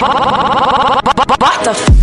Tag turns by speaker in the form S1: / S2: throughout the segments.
S1: What the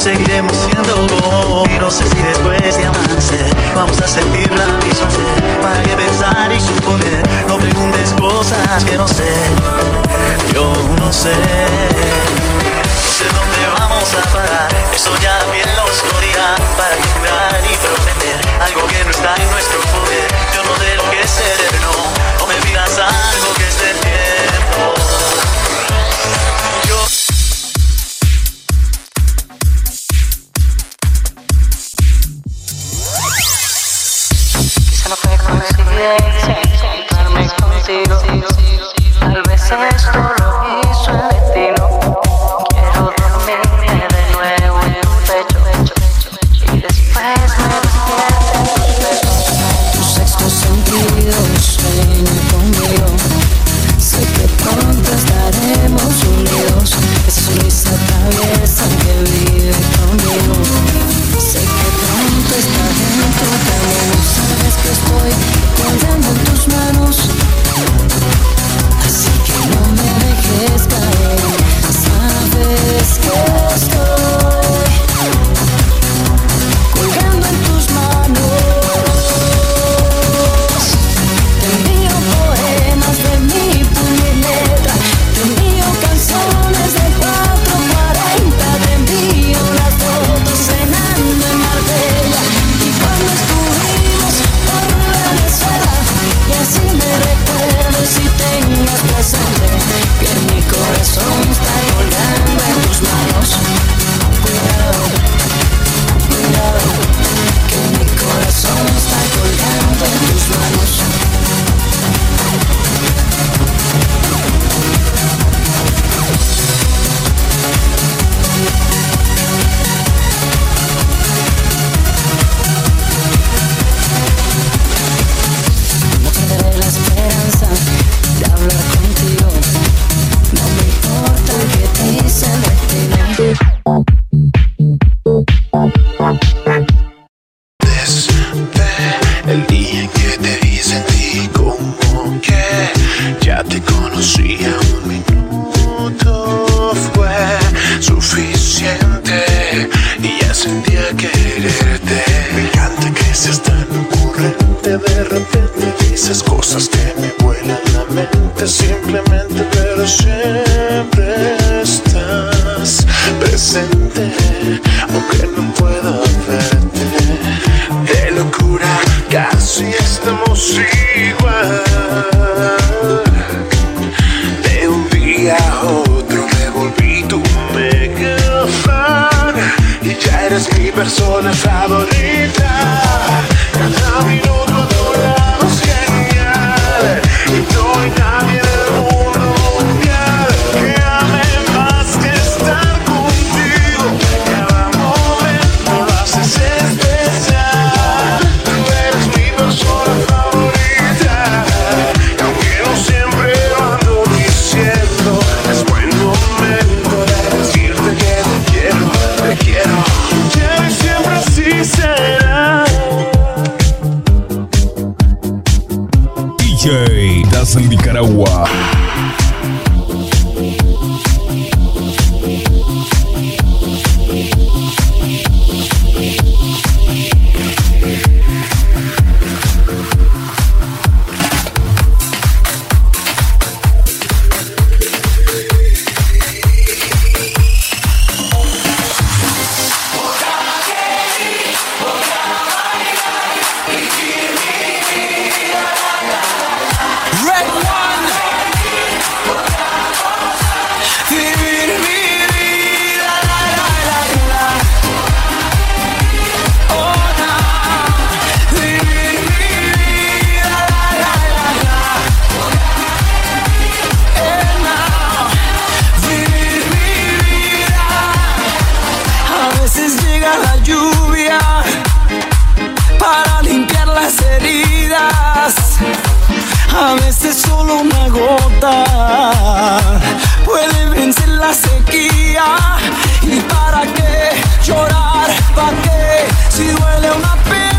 S1: seguiremos silence. heridas, a veces solo una gota puede vencer la sequía. ¿Y para qué llorar? ¿Para qué si duele una pena?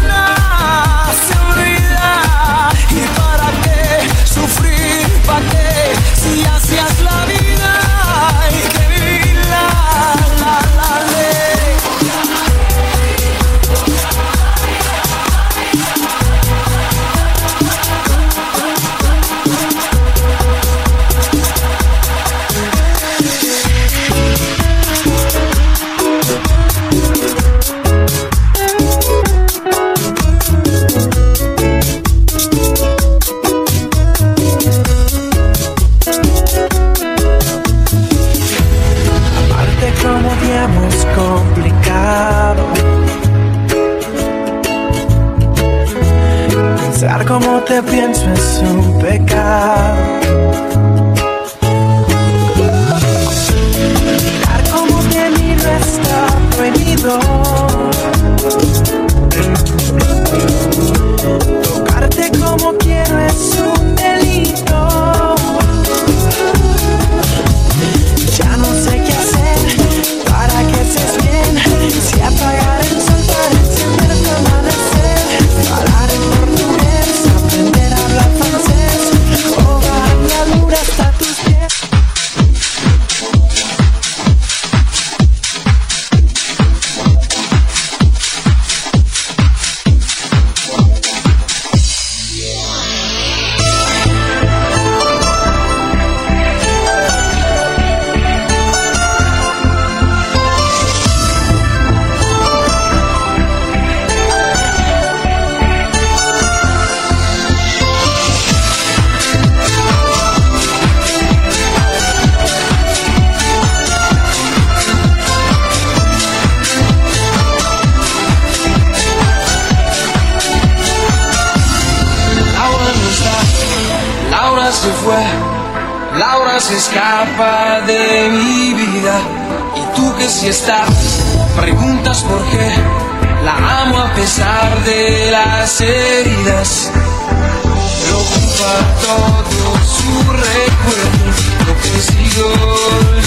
S1: escapa de mi vida y tú que si estás, preguntas por qué la amo a pesar de las heridas. Me todo su recuerdo, lo que sigo